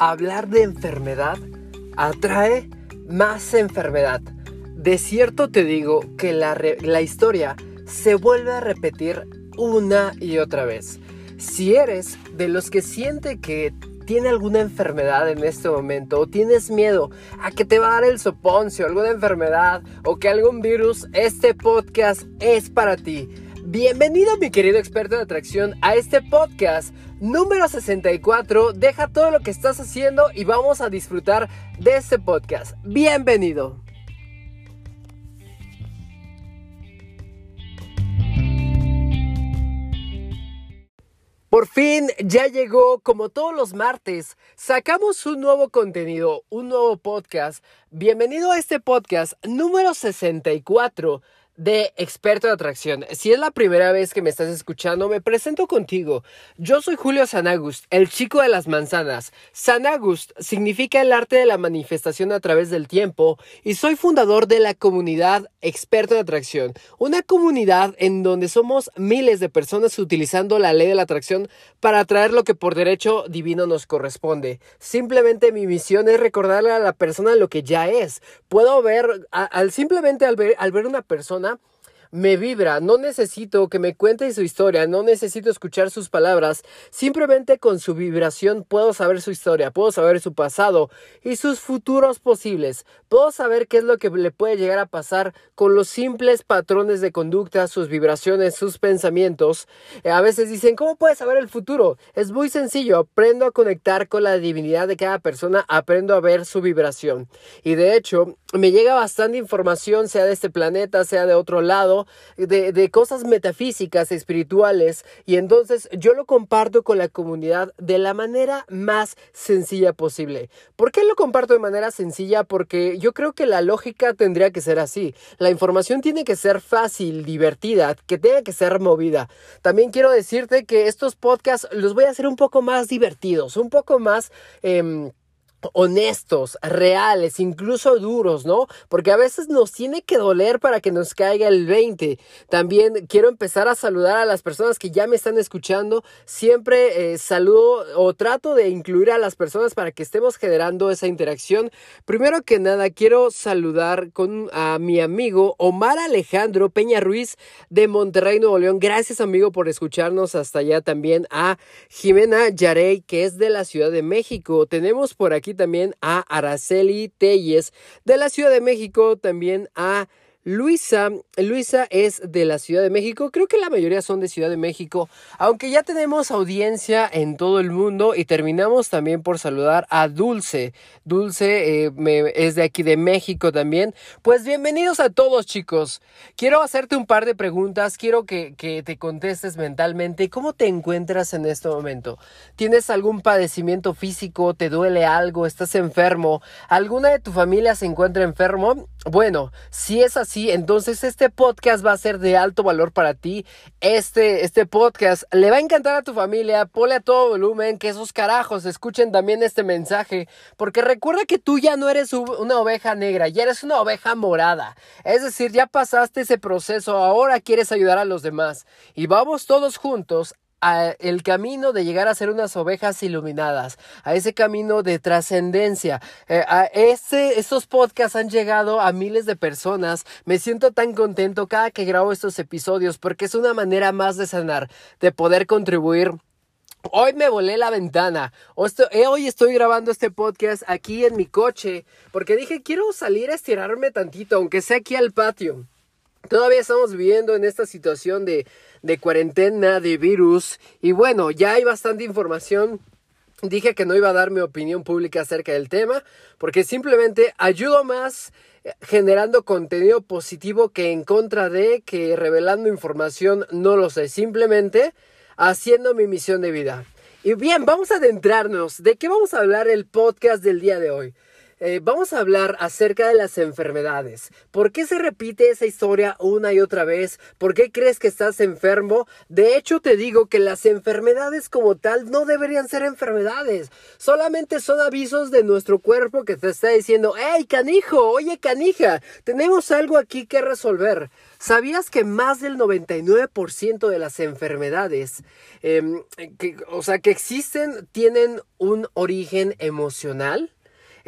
hablar de enfermedad atrae más enfermedad. De cierto te digo que la, la, historia se vuelve a repetir una y otra vez. Si eres de los que siente que tiene alguna enfermedad en este momento o tienes miedo a que te va a dar el soponcio, alguna enfermedad o que algún virus, este podcast es para ti. Bienvenido mi querido experto de atracción a este podcast número 64. Deja todo lo que estás haciendo y vamos a disfrutar de este podcast. Bienvenido. Por fin ya llegó, como todos los martes, sacamos un nuevo contenido, un nuevo podcast. Bienvenido a este podcast número 64 de experto de atracción. Si es la primera vez que me estás escuchando, me presento contigo. Yo soy Julio Sanagust, el chico de las manzanas. Sanagust significa el arte de la manifestación a través del tiempo y soy fundador de la comunidad experto de atracción, una comunidad en donde somos miles de personas utilizando la ley de la atracción para atraer lo que por derecho divino nos corresponde. Simplemente mi misión es recordarle a la persona lo que ya es. Puedo ver, al simplemente al ver, al ver una persona, me vibra, no necesito que me cuente su historia, no necesito escuchar sus palabras, simplemente con su vibración puedo saber su historia, puedo saber su pasado y sus futuros posibles, puedo saber qué es lo que le puede llegar a pasar con los simples patrones de conducta, sus vibraciones, sus pensamientos. Eh, a veces dicen, ¿cómo puedes saber el futuro? Es muy sencillo, aprendo a conectar con la divinidad de cada persona, aprendo a ver su vibración. Y de hecho, me llega bastante información, sea de este planeta, sea de otro lado, de, cosas metafísicas, espirituales, y entonces yo lo comparto con la comunidad de la manera más sencilla posible. ¿Por qué lo comparto de manera sencilla? Porque yo creo que la lógica tendría que ser así. La información tiene que ser fácil, divertida, que tenga que ser movida. También quiero decirte que estos podcasts los voy a hacer un poco más divertidos, un poco más... Em, honestos, reales, incluso duros, ¿no? Porque a veces nos tiene que doler para que nos caiga el 20. También quiero empezar a saludar a las personas que ya me están escuchando. Siempre eh, saludo o trato de incluir a las personas para que estemos generando esa interacción. Primero que nada, quiero saludar con a mi amigo Omar Alejandro Peña Ruiz de Monterrey, Nuevo León. Gracias, amigo, por escucharnos hasta allá. También a Jimena Yarey, que es de la Ciudad de México. Tenemos por aquí también a Araceli Telles de la Ciudad de México, también a Luisa, Luisa es de la Ciudad de México, creo que la mayoría son de Ciudad de México, aunque ya tenemos audiencia en todo el mundo y terminamos también por saludar a Dulce. Dulce eh, es de aquí de México también. Pues bienvenidos a todos chicos. Quiero hacerte un par de preguntas, quiero que, que te contestes mentalmente. ¿Cómo te encuentras en este momento? ¿Tienes algún padecimiento físico? ¿Te duele algo? ¿Estás enfermo? ¿Alguna de tu familia se encuentra enfermo? Bueno, si es así, entonces este podcast va a ser de alto valor para ti. Este, este podcast le va a encantar a tu familia. Ponle a todo volumen, que esos carajos escuchen también este mensaje. Porque recuerda que tú ya no eres una oveja negra, ya eres una oveja morada. Es decir, ya pasaste ese proceso, ahora quieres ayudar a los demás. Y vamos todos juntos a el camino de llegar a ser unas ovejas iluminadas, a ese camino de trascendencia. Eh, a este, estos podcasts han llegado a miles de personas. Me siento tan contento cada que grabo estos episodios porque es una manera más de sanar, de poder contribuir Hoy me volé la ventana. Eh, hoy estoy grabando este podcast aquí en mi coche porque dije quiero salir a estirarme tantito, aunque sea aquí al patio. Todavía estamos viviendo en esta situación de, de cuarentena, de virus. Y bueno, ya hay bastante información. Dije que no iba a dar mi opinión pública acerca del tema, porque simplemente ayudo más eh, generando contenido positivo que en contra de que revelando información no lo sé, simplemente haciendo mi misión de vida. Y bien, vamos a adentrarnos. ¿De qué vamos a hablar el podcast del día de hoy? Eh, vamos a hablar acerca de las enfermedades. ¿Por qué se repite esa historia una y otra vez? ¿Por qué crees que estás enfermo? De hecho, te digo que las enfermedades como tal no deberían ser enfermedades. Solamente son avisos de nuestro cuerpo que te está diciendo, hey, canijo, oye, canija, tenemos algo aquí que resolver. ¿Sabías que más del 99% de las enfermedades, em, o sea, que existen, tienen un origen emocional?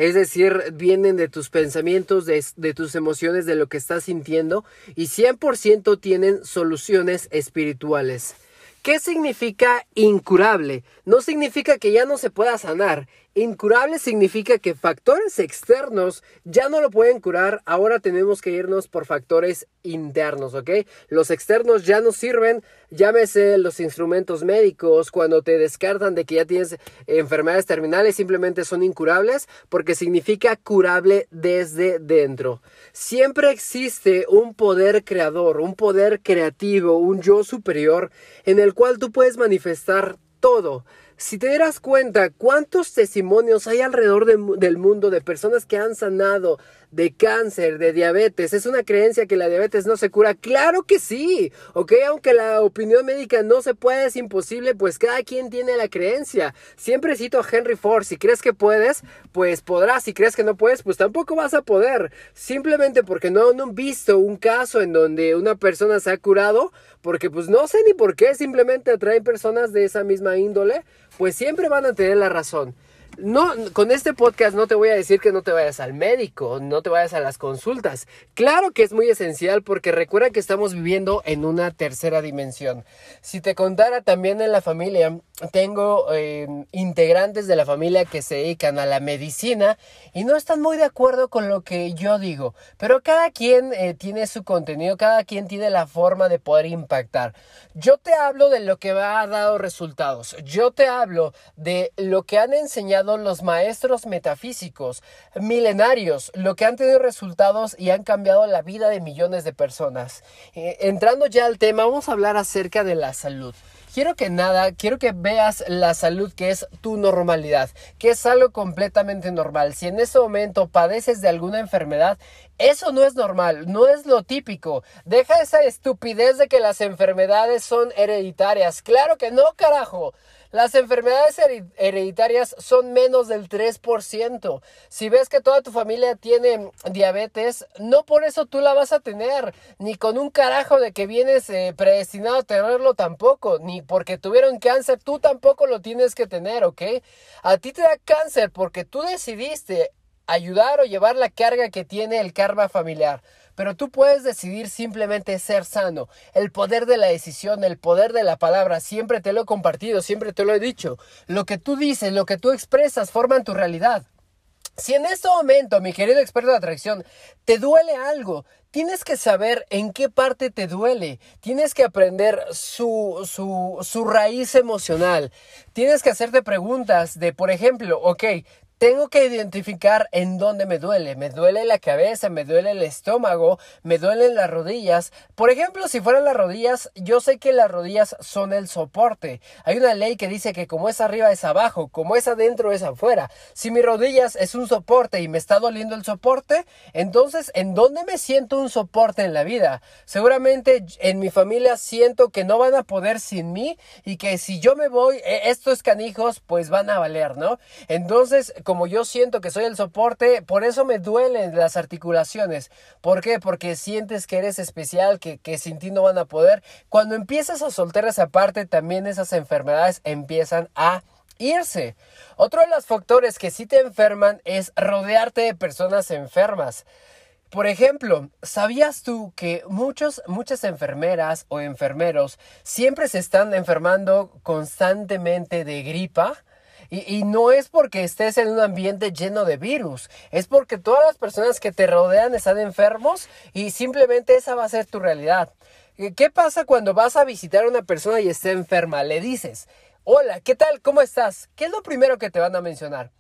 Es decir, vienen de tus pensamientos, de, de, tus emociones, de lo que estás sintiendo y 100% tienen soluciones espirituales. ¿Qué significa incurable? No significa que ya no se pueda sanar. Incurable significa que factores externos ya no lo pueden curar, ahora tenemos que irnos por factores internos, ¿ok? Los externos ya no sirven, llámese los instrumentos médicos, cuando te descartan de que ya tienes enfermedades terminales, simplemente son incurables porque significa curable desde dentro. Siempre existe un poder creador, un poder creativo, un yo superior en el cual tú puedes manifestar todo. Si te dieras cuenta cuántos testimonios hay alrededor del mundo de personas que han sanado de cáncer, de diabetes, ¿es una creencia que la diabetes no se cura? Claro que sí, ok, aunque la opinión médica no se puede, es imposible, pues cada quien tiene la creencia. Siempre cito a Henry Ford, si crees que puedes, pues podrás, si crees que no puedes, pues tampoco vas a poder. Simplemente porque no han visto un caso en donde una persona se ha curado, porque pues no sé ni por qué, simplemente atraen personas de esa misma índole, pues siempre van a tener la razón. No, con este podcast no te voy a decir que no te vayas al médico, no te vayas a las consultas. Claro que es muy esencial porque recuerda que estamos viviendo en una tercera dimensión. Si te contara también en la familia, tengo eh, integrantes de la familia que se dedican a la medicina y no están muy de acuerdo con lo que yo digo. Pero cada quien eh, tiene su contenido, cada quien tiene la forma de poder impactar. Yo te hablo de lo que ha dado resultados. Yo te hablo de lo que han enseñado los maestros metafísicos milenarios, lo que han tenido resultados y han cambiado la vida de millones de personas. Eh, entrando ya al tema, vamos a hablar acerca de la salud quiero que nada, quiero que veas la salud que es tu normalidad, que es algo completamente normal. Si en este momento padeces de alguna enfermedad, eso no es normal, no es lo típico. Deja esa estupidez de que las enfermedades son hereditarias. Claro que no, carajo. Las enfermedades hereditarias son menos del 3%. Si ves que toda tu familia tiene diabetes, no por eso tú la vas a tener, ni con un carajo de que vienes eh, predestinado a tenerlo tampoco, ni porque tuvieron cáncer, tú tampoco lo tienes que tener, ¿ok? A ti te da cáncer porque tú decidiste ayudar o llevar la carga que tiene el karma familiar. Pero tú puedes decidir simplemente ser sano. El poder de la decisión, el poder de la palabra, siempre te lo he compartido, siempre te lo he dicho. Lo que tú dices, lo que tú expresas, forman tu realidad. Si en este momento, mi querido experto de atracción, te duele algo, tienes que saber en qué parte te duele. Tienes que aprender su, su, su raíz emocional. Tienes que hacerte preguntas de, por ejemplo, ok, tengo que identificar en dónde me duele. Me duele la cabeza, me duele el estómago, me duelen las rodillas. Por ejemplo, si fueran las rodillas, yo sé que las rodillas son el soporte. Hay una ley que dice que como es arriba es abajo, como es adentro es afuera. Si mi rodillas es un soporte y me está doliendo el soporte, entonces ¿en dónde me siento un soporte en la vida? Seguramente en mi familia siento que no van a poder sin mí y que si yo me voy, e, estos canijos pues van a valer, ¿no? Entonces, como yo siento que soy el soporte, por eso me duelen las articulaciones. ¿Por qué? Porque sientes que eres especial, que, que sin ti no van a poder. Cuando empiezas a soltar esa parte, también esas enfermedades empiezan a irse. Otro de los factores que sí te enferman es rodearte de personas enfermas. Por ejemplo, ¿sabías tú que muchos, muchas enfermeras o enfermeros siempre se están enfermando constantemente de gripa? Y, no es porque estés en un ambiente lleno de virus, es porque todas las personas que te rodean están enfermos y simplemente esa va a ser tu realidad. ¿Qué pasa cuando vas a visitar a una persona y está enferma? Le dices, hola, ¿qué tal? ¿Cómo estás? ¿Qué es lo primero que te van a mencionar?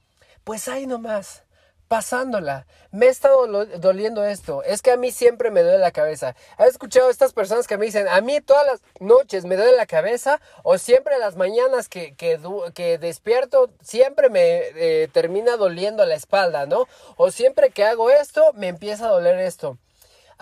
Pues ahí nomás pasándola. Me estado doliendo esto. Es que a mí siempre me duele la cabeza. ¿Has escuchado estas personas que me dicen, a mí todas las noches me duele la cabeza? O siempre las mañanas que, que, despierto, siempre me eh, termina doliendo la espalda, ¿no? O siempre que hago esto, me empieza a doler esto.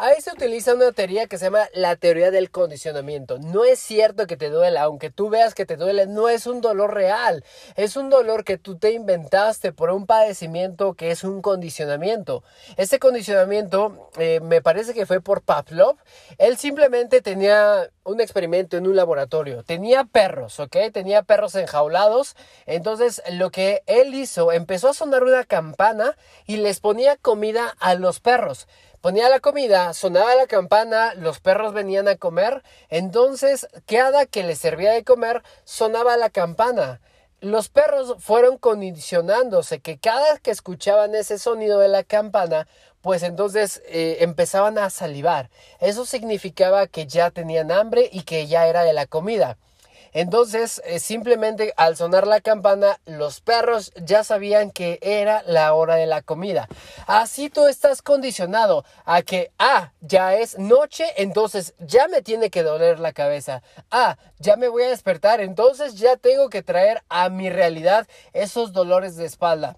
Ahí se utiliza una teoría que se llama la teoría del condicionamiento. No es cierto que te duela, aunque tú veas que te duele, no es un dolor real. Es un dolor que tú te inventaste por un padecimiento que es un condicionamiento. Este condicionamiento eh, me parece que fue por Pavlov. Él simplemente tenía un experimento en un laboratorio. Tenía perros, ¿ok? Tenía perros enjaulados. Entonces lo que él hizo, empezó a sonar una campana y les ponía comida a los perros ponía la comida, sonaba la campana, los perros venían a comer, entonces cada que les servía de comer sonaba la campana. Los perros fueron condicionándose que cada que escuchaban ese sonido de la campana, pues entonces eh, empezaban a salivar. Eso significaba que ya tenían hambre y que ya era de la comida. Entonces, eh, simplemente al sonar la campana, los perros ya sabían que era la hora de la comida. Así tú estás condicionado a que, ah, ya es noche, entonces ya me tiene que doler la cabeza. Ah, ya me voy a despertar, entonces ya tengo que traer a mi realidad esos dolores de espalda.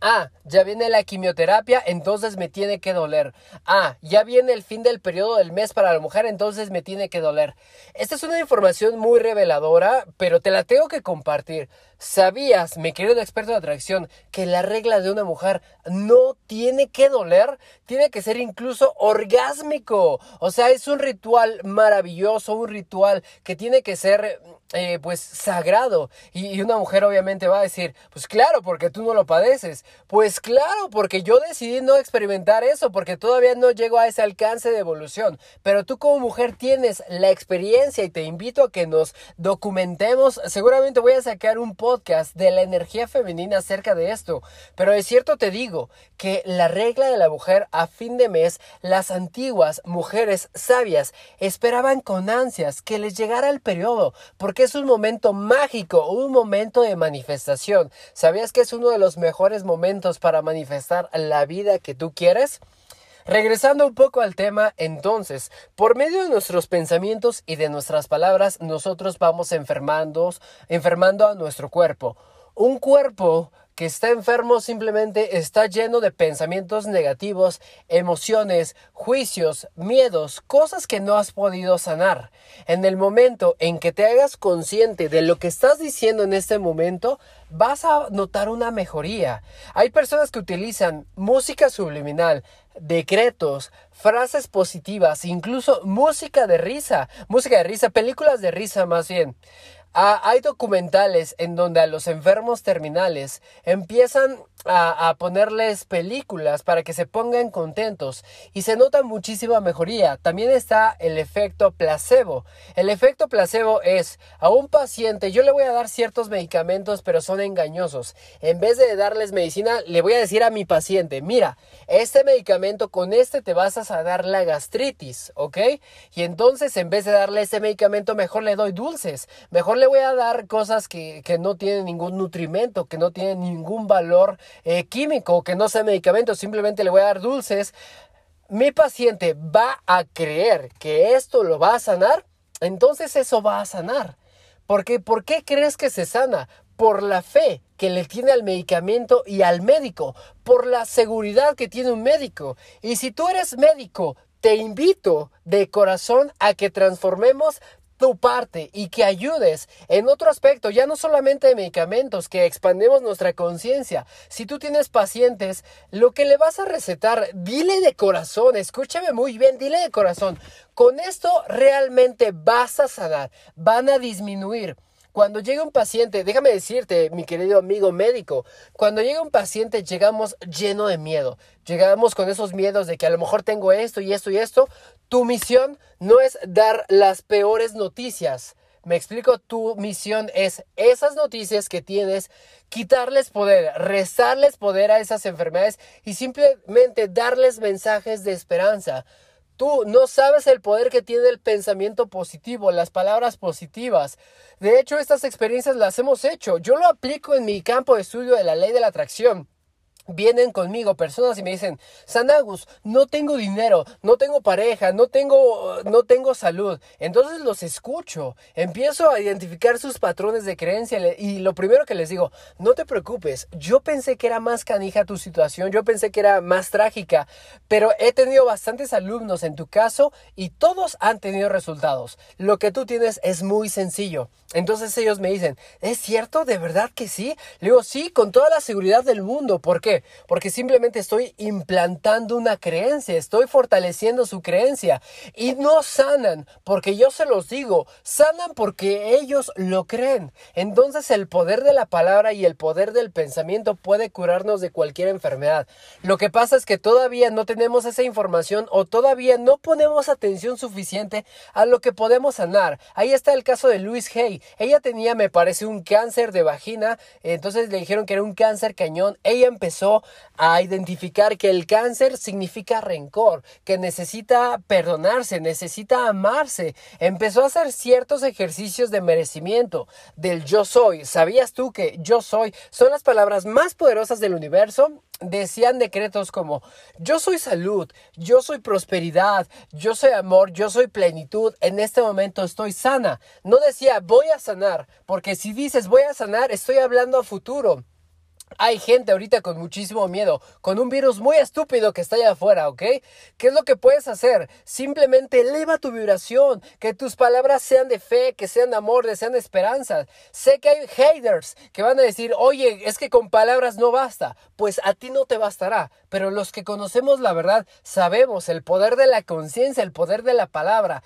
Ah, ya viene la quimioterapia, entonces me tiene que doler. Ah, ya viene el fin del periodo del mes para la mujer, entonces me tiene que doler. Esta es una información muy reveladora, pero te la tengo que compartir. ¿Sabías, mi querido experto de atracción, que la regla de una mujer no tiene que doler? Tiene que ser incluso orgásmico. O sea, es un ritual maravilloso, un ritual que tiene que ser eh, pues sagrado. Y, una mujer obviamente va a decir, pues claro, porque tú no lo padeces. Pues claro, porque yo decidí no experimentar eso, porque todavía no llego a ese alcance de evolución. Pero tú como mujer tienes la experiencia y te invito a que nos documentemos. Seguramente voy a sacar un podcast de la energía femenina acerca de esto. Pero es cierto te digo que la regla de la mujer a fin de mes, las antiguas mujeres sabias esperaban con ansias que les llegara el periodo, porque es un momento mágico, un momento de manifestación. ¿Sabías que es uno de los mejores momentos para manifestar la vida que tú quieres? Regresando un poco al tema, entonces, por medio de nuestros pensamientos y de nuestras palabras, nosotros vamos enfermando, enfermando a nuestro cuerpo. Un cuerpo que está enfermo simplemente está lleno de pensamientos negativos, emociones, juicios, miedos, cosas que no has podido sanar. En el momento en que te hagas consciente de lo que estás diciendo en este momento, vas a notar una mejoría. Hay personas que utilizan música subliminal, decretos, frases positivas, incluso música de risa, música de risa, películas de risa más bien. Ah, hay documentales en donde a los enfermos terminales empiezan a, ponerles películas para que se pongan contentos y se nota muchísima mejoría. También está el efecto placebo. El efecto placebo es a un paciente yo le voy a dar ciertos medicamentos pero son engañosos. En vez de darles medicina le voy a decir a mi paciente, mira, este medicamento con este te vas a dar la gastritis, ¿ok? Y entonces en vez de darle ese medicamento mejor le doy dulces, mejor le voy a dar cosas que, que no tienen ningún nutrimento, que no tienen ningún valor eh, químico, que no sea medicamento, simplemente le voy a dar dulces, mi paciente va a creer que esto lo va a sanar, entonces eso va a sanar. Porque, ¿Por qué crees que se sana? Por la fe que le tiene al medicamento y al médico, por la seguridad que tiene un médico. Y si tú eres médico, te invito de corazón a que transformemos tu parte y que ayudes en otro aspecto, ya no solamente de medicamentos, que expandemos nuestra conciencia. Si tú tienes pacientes, lo que le vas a recetar, dile de corazón, escúchame muy bien, dile de corazón, con esto realmente vas a sanar, van a disminuir. Cuando llega un paciente, déjame decirte, mi querido amigo médico, cuando llega un paciente llegamos lleno de miedo. Llegamos con esos miedos de que a lo mejor tengo esto y esto y esto. Tu misión no es dar las peores noticias. Me explico, tu misión es esas noticias que tienes, quitarles poder, rezarles poder a esas enfermedades y simplemente darles mensajes de esperanza. Tú no sabes el poder que tiene el pensamiento positivo, las palabras positivas. De hecho, estas experiencias las hemos hecho. Yo lo aplico en mi campo de estudio de la ley de la atracción. Vienen conmigo personas y me dicen, Sanagus, no tengo dinero, no tengo pareja, no tengo, no tengo salud. Entonces los escucho, empiezo a identificar sus patrones de creencia y lo primero que les digo, no te preocupes, yo pensé que era más canija tu situación, yo pensé que era más trágica, pero he tenido bastantes alumnos en tu caso y todos han tenido resultados. Lo que tú tienes es muy sencillo. Entonces ellos me dicen, ¿es cierto? ¿De verdad que sí? Le digo, sí, con toda la seguridad del mundo. ¿Por qué? Porque simplemente estoy implantando una creencia, estoy fortaleciendo su creencia. Y no sanan, porque yo se los digo, sanan porque ellos lo creen. Entonces el poder de la palabra y el poder del pensamiento puede curarnos de cualquier enfermedad. Lo que pasa es que todavía no tenemos esa información o todavía no ponemos atención suficiente a lo que podemos sanar. Ahí está el caso de Luis Hay. Ella tenía, me parece, un cáncer de vagina, entonces le dijeron que era un cáncer cañón. Ella empezó a identificar que el cáncer significa rencor, que necesita perdonarse, necesita amarse. Empezó a hacer ciertos ejercicios de merecimiento del yo soy. ¿Sabías tú que yo soy son las palabras más poderosas del universo? decían decretos como yo soy salud, yo soy prosperidad, yo soy amor, yo soy plenitud, en este momento estoy sana. No decía voy a sanar, porque si dices voy a sanar, estoy hablando a futuro. Hay gente ahorita con muchísimo miedo, con un virus muy estúpido que está allá afuera, ¿ok? ¿Qué es lo que puedes hacer? Simplemente eleva tu vibración, que tus palabras sean de fe, que sean de amor, que sean de esperanza. Sé que hay haters que van a decir, oye, es que con palabras no basta. Pues a ti no te bastará, pero los que conocemos la verdad sabemos el poder de la conciencia, el poder de la palabra.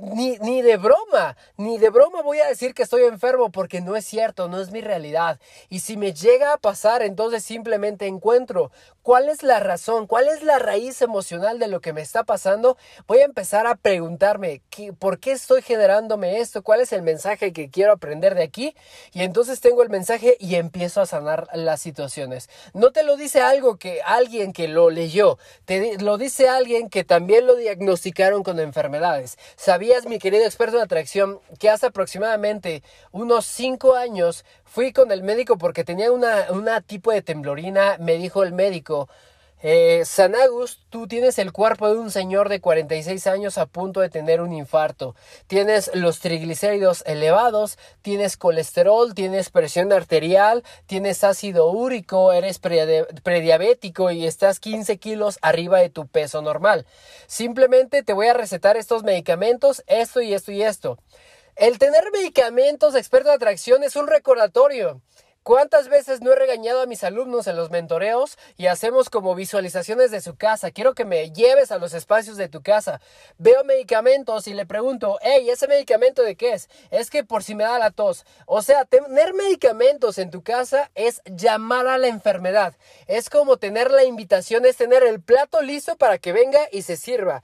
Ni, ni de broma, ni de broma voy a decir que estoy enfermo porque no es cierto, no es mi realidad. Y si me llega a pasar, entonces simplemente encuentro cuál es la razón, cuál es la raíz emocional de lo que me está pasando. Voy a empezar a preguntarme por qué estoy generándome esto, cuál es el mensaje que quiero aprender de aquí. Y entonces tengo el mensaje y empiezo a sanar las situaciones. No te lo dice algo que alguien que lo leyó, te lo dice alguien que también lo diagnosticaron con enfermedades. ¿Sabías, mi querido experto en atracción, que hace aproximadamente unos 5 años fui con el médico porque tenía una, una tipo de temblorina, me dijo el médico, eh, Sanagus, tú tienes el cuerpo de un señor de 46 años a punto de tener un infarto. Tienes los triglicéridos elevados, tienes colesterol, tienes presión arterial, tienes ácido úrico, eres prediabético y estás 15 kilos arriba de tu peso normal. Simplemente te voy a recetar estos medicamentos, esto y esto y esto. El tener medicamentos experto de atracción es un recordatorio. ¿Cuántas veces no he regañado a mis alumnos en los mentoreos y hacemos como visualizaciones de su casa? Quiero que me lleves a los espacios de tu casa. Veo medicamentos y le pregunto, hey, ¿ese medicamento de qué es? Es que por si me da la tos. O sea, tener medicamentos en tu casa es llamar a la enfermedad. Es como tener la invitación, es tener el plato listo para que venga y se sirva.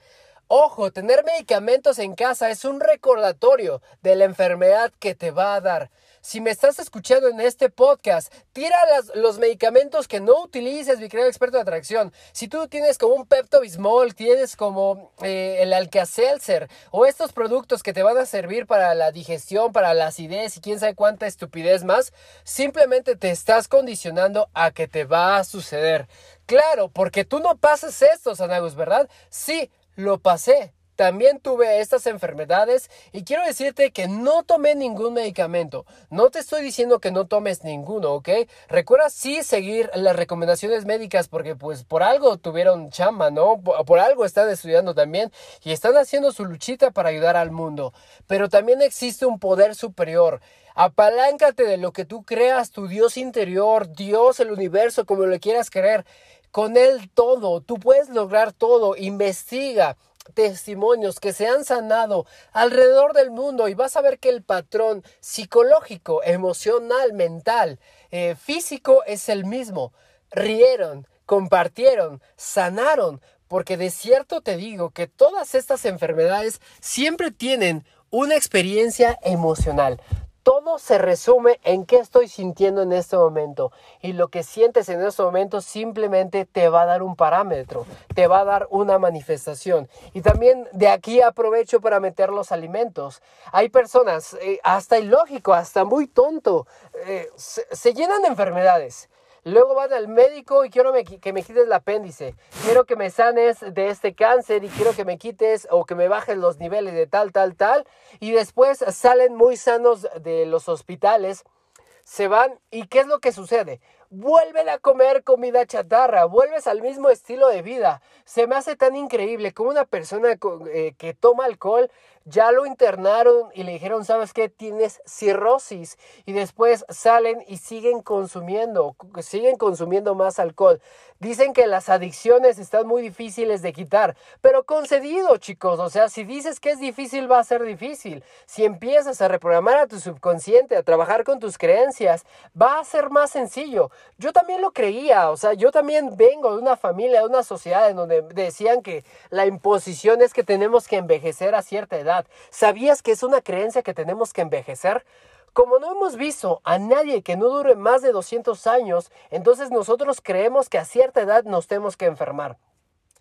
Ojo, tener medicamentos en casa es un recordatorio de la enfermedad que te va a dar. Si me estás escuchando en este podcast, tira los medicamentos que no utilices, mi querido experto de atracción. Si tú tienes como un Pepto Bismol, tienes como eh, el Alka-Seltzer o estos productos que te van a servir para la digestión, para la acidez y quién sabe cuánta estupidez más, simplemente te estás condicionando a que te va a suceder. Claro, porque tú no pasas esto, Sanagus, ¿verdad? Sí, lo pasé. También tuve estas enfermedades y quiero decirte que no tomé ningún medicamento. No te estoy diciendo que no tomes ninguno, ¿ok? Recuerda sí seguir las recomendaciones médicas porque pues por algo tuvieron chamba, ¿no? Por, algo están estudiando también y están haciendo su luchita para ayudar al mundo. Pero también existe un poder superior. Apaláncate de lo que tú creas, tu Dios interior, Dios, el universo, como lo quieras creer. Con Él todo, tú puedes lograr todo, investiga testimonios que se han sanado alrededor del mundo y vas a ver que el patrón psicológico, emocional, mental, eh, físico es el mismo. Rieron, compartieron, sanaron, porque de cierto te digo que todas estas enfermedades siempre tienen una experiencia emocional todo se resume en qué estoy sintiendo en este momento. Y lo que sientes en este momento simplemente te va a dar un parámetro, te va a dar una manifestación. Y también de aquí aprovecho para meter los alimentos. Hay personas, eh, hasta ilógico, hasta muy tonto, eh, se, se llenan de enfermedades Luego van al médico y quiero que me quites el apéndice. Quiero que me sanes de este cáncer y quiero que me quites o que me bajes los niveles de tal, tal, tal. Y después salen muy sanos de los hospitales. Se van y ¿qué es lo que sucede? Vuelven a comer comida chatarra, vuelves al mismo estilo de vida. Se me hace tan increíble como una persona eh, que toma alcohol ya lo internaron y le dijeron, ¿sabes qué? Tienes cirrosis. Y después salen y siguen consumiendo, siguen consumiendo más alcohol. Dicen que las adicciones están muy difíciles de quitar, pero concedido, chicos. O sea, si dices que es difícil, va a ser difícil. Si empiezas a reprogramar a tu subconsciente, a trabajar con tus creencias, va a ser más sencillo. Yo también lo creía, o sea, yo también vengo de una familia, de una sociedad en donde decían que la imposición es que tenemos que envejecer a cierta edad. ¿Sabías que es una creencia que tenemos que envejecer? Como no hemos visto a nadie que no dure más de 200 años, entonces nosotros creemos que a cierta edad nos tenemos que enfermar.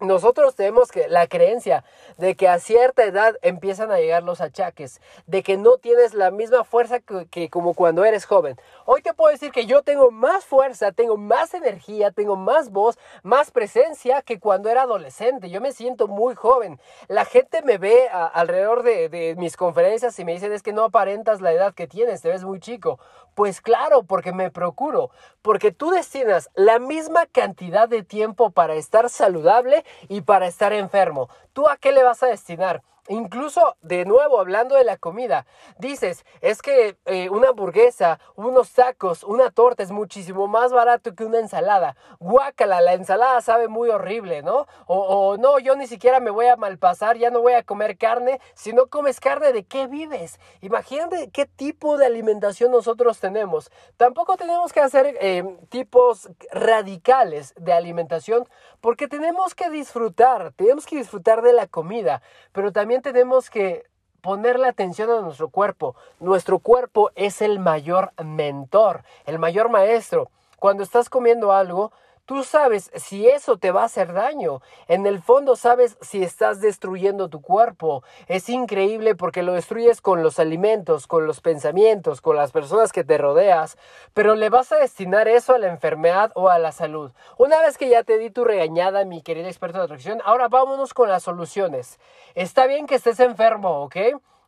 Nosotros tenemos que la creencia de que a cierta edad empiezan a llegar los achaques, de que no tienes la misma fuerza que, como cuando eres joven. Hoy te puedo decir que yo tengo más fuerza, tengo más energía, tengo más voz, más presencia que cuando era adolescente. Yo me siento muy joven. La gente me ve alrededor de, de mis conferencias y me dicen es que no aparentas la edad que tienes, te ves muy chico. Pues claro, porque me procuro, porque tú destinas la misma cantidad de tiempo para estar saludable y para estar enfermo. ¿Tú a qué le vas a destinar? Incluso, de nuevo, hablando de la comida, dices, es que eh, una hamburguesa, unos tacos, una torta es muchísimo más barato que una ensalada. Guácala, la ensalada sabe muy horrible, ¿no? O, no, yo ni siquiera me voy a malpasar, ya no voy a comer carne. Si no comes carne, ¿de qué vives? Imagínate qué tipo de alimentación nosotros tenemos. Tampoco tenemos que hacer eh, tipos radicales de alimentación porque tenemos que disfrutar, tenemos que disfrutar de la comida, pero también tenemos que ponerle atención a nuestro cuerpo. Nuestro cuerpo es el mayor mentor, el mayor maestro. Cuando estás comiendo algo, Tú sabes si eso te va a hacer daño. En el fondo sabes si estás destruyendo tu cuerpo. Es increíble porque lo destruyes con los alimentos, con los pensamientos, con las personas que te rodeas, pero le vas a destinar eso a la enfermedad o a la salud. Una vez que ya te di tu regañada, mi querido experto de atracción, ahora vámonos con las soluciones. Está bien que estés enfermo, ¿ok?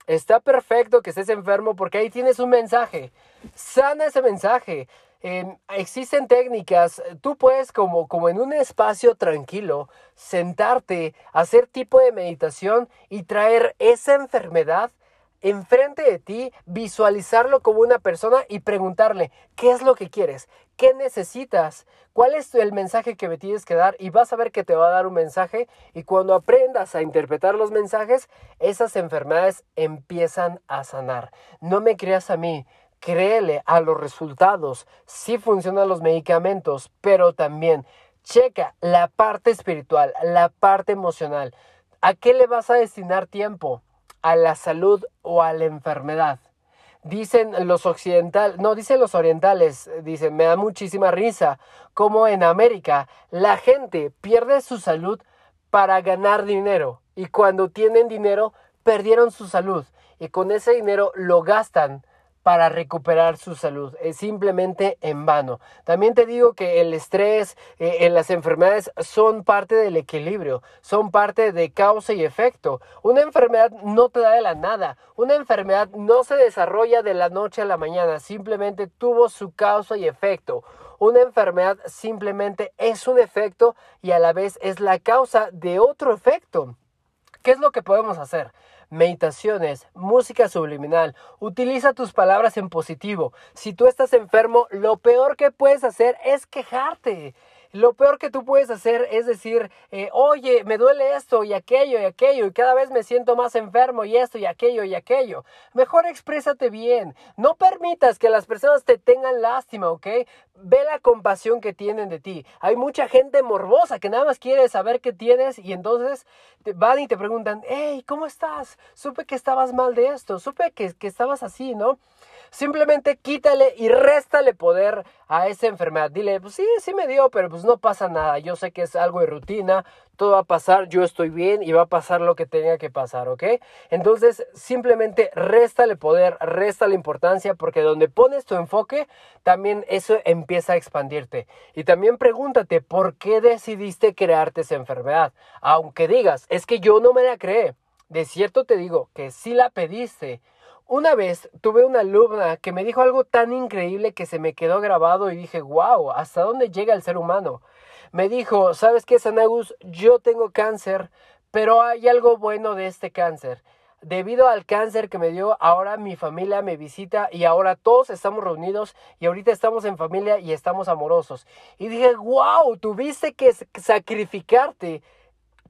Está perfecto que estés enfermo porque ahí tienes un mensaje. Sana ese mensaje existen técnicas, tú puedes como, como en un espacio tranquilo sentarte, hacer tipo de meditación y traer esa enfermedad enfrente de ti, visualizarlo como una persona y preguntarle, ¿qué es lo que quieres? ¿Qué necesitas? ¿Cuál es el mensaje que me tienes que dar? Y vas a ver que te va a dar un mensaje y cuando aprendas a interpretar los mensajes, esas enfermedades empiezan a sanar. No me creas a mí, créele a los resultados. Sí funcionan los medicamentos, pero también checa la parte espiritual, la parte emocional. ¿A qué le vas a destinar tiempo? ¿A la salud o a la enfermedad? Dicen los occidentales, no, dicen los orientales, dicen, me da muchísima risa, como en América la gente pierde su salud para ganar dinero y cuando tienen dinero perdieron su salud y con ese dinero lo gastan para recuperar su salud. Es simplemente en vano. También te digo que el estrés, eh, en las enfermedades son parte del equilibrio, son parte de causa y efecto. Una enfermedad no te da de la nada. Una enfermedad no se desarrolla de la noche a la mañana, simplemente tuvo su causa y efecto. Una enfermedad simplemente es un efecto y a la vez es la causa de otro efecto. ¿Qué es lo que podemos hacer? Meditaciones, música subliminal. Utiliza tus palabras en positivo. Si tú estás enfermo, lo peor que puedes hacer es quejarte. Lo peor que tú puedes hacer es decir, eh, oye, me duele esto y aquello y aquello y cada vez me siento más enfermo y esto y aquello y aquello. Mejor exprésate bien. No permitas que las personas te tengan lástima, ¿ok? Ve la compasión que tienen de ti. Hay mucha gente morbosa que nada más quiere saber qué tienes y entonces van y te preguntan, hey, ¿cómo estás? Supe que estabas mal de esto, supe que, que estabas así, ¿no? Simplemente quítale y réstale poder a esa enfermedad. Dile, pues sí, sí me dio, pero pues no pasa nada. Yo sé que es algo de rutina, todo va a pasar, yo estoy bien y va a pasar lo que tenga que pasar, ¿ok? Entonces, simplemente réstale poder, réstale importancia, porque donde pones tu enfoque, también eso empieza a expandirte. Y también pregúntate, ¿por qué decidiste crearte esa enfermedad? Aunque digas, es que yo no me la creé. De cierto te digo que sí la pediste. Una vez tuve una alumna que me dijo algo tan increíble que se me quedó grabado y dije, wow, ¿hasta dónde llega el ser humano? Me dijo, ¿sabes qué, Sanagus? Yo tengo cáncer, pero hay algo bueno de este cáncer. Debido al cáncer que me dio, ahora mi familia me visita y ahora todos estamos reunidos y ahorita estamos en familia y estamos amorosos. Y dije, wow, tuviste que sacrificarte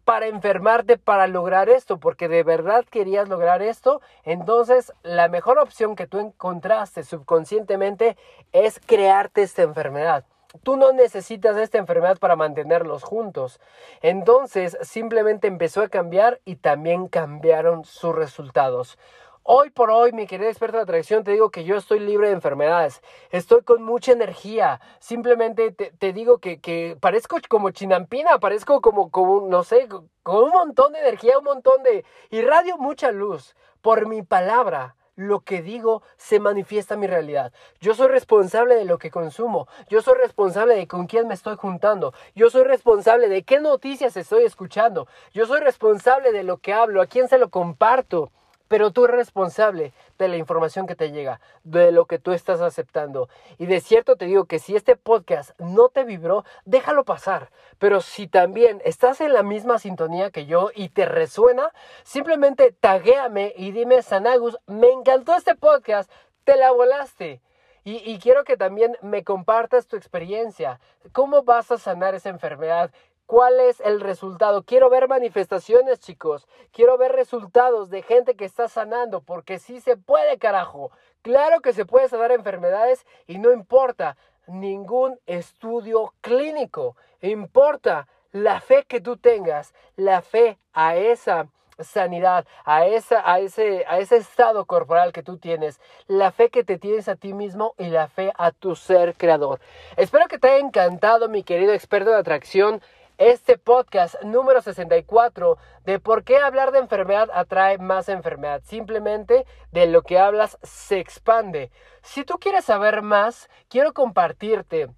para enfermarte para lograr esto, porque de verdad querías lograr esto, entonces la mejor opción que tú encontraste subconscientemente es crearte esta enfermedad. Tú no necesitas esta enfermedad para mantenerlos juntos. Entonces simplemente empezó a cambiar y también cambiaron sus resultados. Hoy por hoy, mi querida experta de atracción, te digo que yo estoy libre de enfermedades. Estoy con mucha energía. Simplemente te, digo que, que, parezco como chinampina, parezco como, como, no sé, con un montón de energía, un montón de... irradio mucha luz por mi palabra lo que digo se manifiesta mi realidad. Yo soy responsable de lo que consumo. Yo soy responsable de con quién me estoy juntando. Yo soy responsable de qué noticias estoy escuchando. Yo soy responsable de lo que hablo, a quién se lo comparto pero tú eres responsable de la información que te llega, de lo que tú estás aceptando. Y de cierto te digo que si este podcast no te vibró, déjalo pasar. Pero si también estás en la misma sintonía que yo y te resuena, simplemente taguéame y dime, Sanagus, me encantó este podcast, te la volaste. Y, y, quiero que también me compartas tu experiencia. ¿Cómo vas a sanar esa enfermedad? ¿Cuál es el resultado? Quiero ver manifestaciones, chicos. Quiero ver resultados de gente que está sanando, porque sí se puede, carajo. Claro que se puede sanar enfermedades y no importa ningún estudio clínico. Importa la fe que tú tengas, la fe a esa sanidad, a, esa, a, ese, a ese estado corporal que tú tienes, la fe que te tienes a ti mismo y la fe a tu ser creador. Espero que te haya encantado, mi querido experto de atracción este podcast número 64 de por qué hablar de enfermedad atrae más enfermedad. Simplemente de lo que hablas se expande. Si tú quieres saber más, quiero compartirte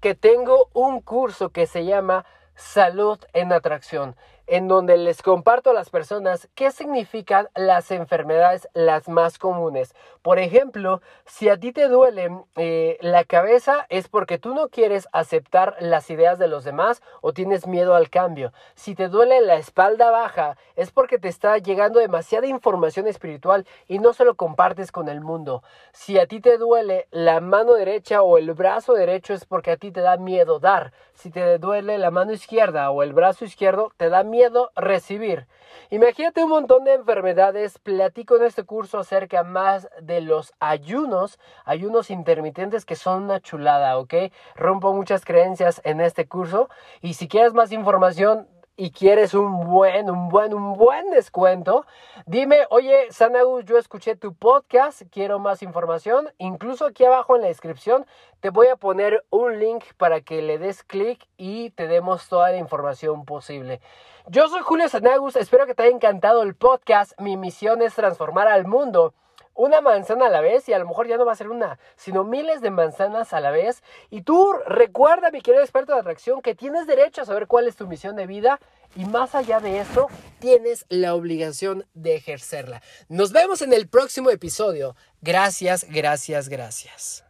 que tengo un curso que se llama Salud en Atracción en donde les comparto a las personas qué significan las enfermedades las más comunes. Por ejemplo, si a ti te duele eh, la cabeza es porque tú no quieres aceptar las ideas de los demás o tienes miedo al cambio. Si te duele la espalda baja es porque te está llegando demasiada información espiritual y no se lo compartes con el mundo. Si a ti te duele la mano derecha o el brazo derecho es porque a ti te da miedo dar. Si te duele la mano izquierda o el brazo izquierdo, te da miedo recibir. Imagínate un montón de enfermedades. Platico en este curso acerca más de los ayunos, ayunos intermitentes que son una chulada, ¿ok? Rompo muchas creencias en este curso y si quieres más información, y quieres un buen, un buen, un buen descuento, dime, oye, Sanagus, yo escuché tu podcast, quiero más información. Incluso aquí abajo en la descripción te voy a poner un link para que le des clic y te demos toda la información posible. Yo soy Julio Sanagus, espero que te haya encantado el podcast. Mi misión es transformar al mundo una manzana a la vez y a lo mejor ya no va a ser una, sino miles de manzanas a la vez. Y tú recuerda, mi querido experto de atracción, que tienes derecho a saber cuál es tu misión de vida y más allá de eso, tienes la obligación de ejercerla. Nos vemos en el próximo episodio. Gracias, gracias, gracias.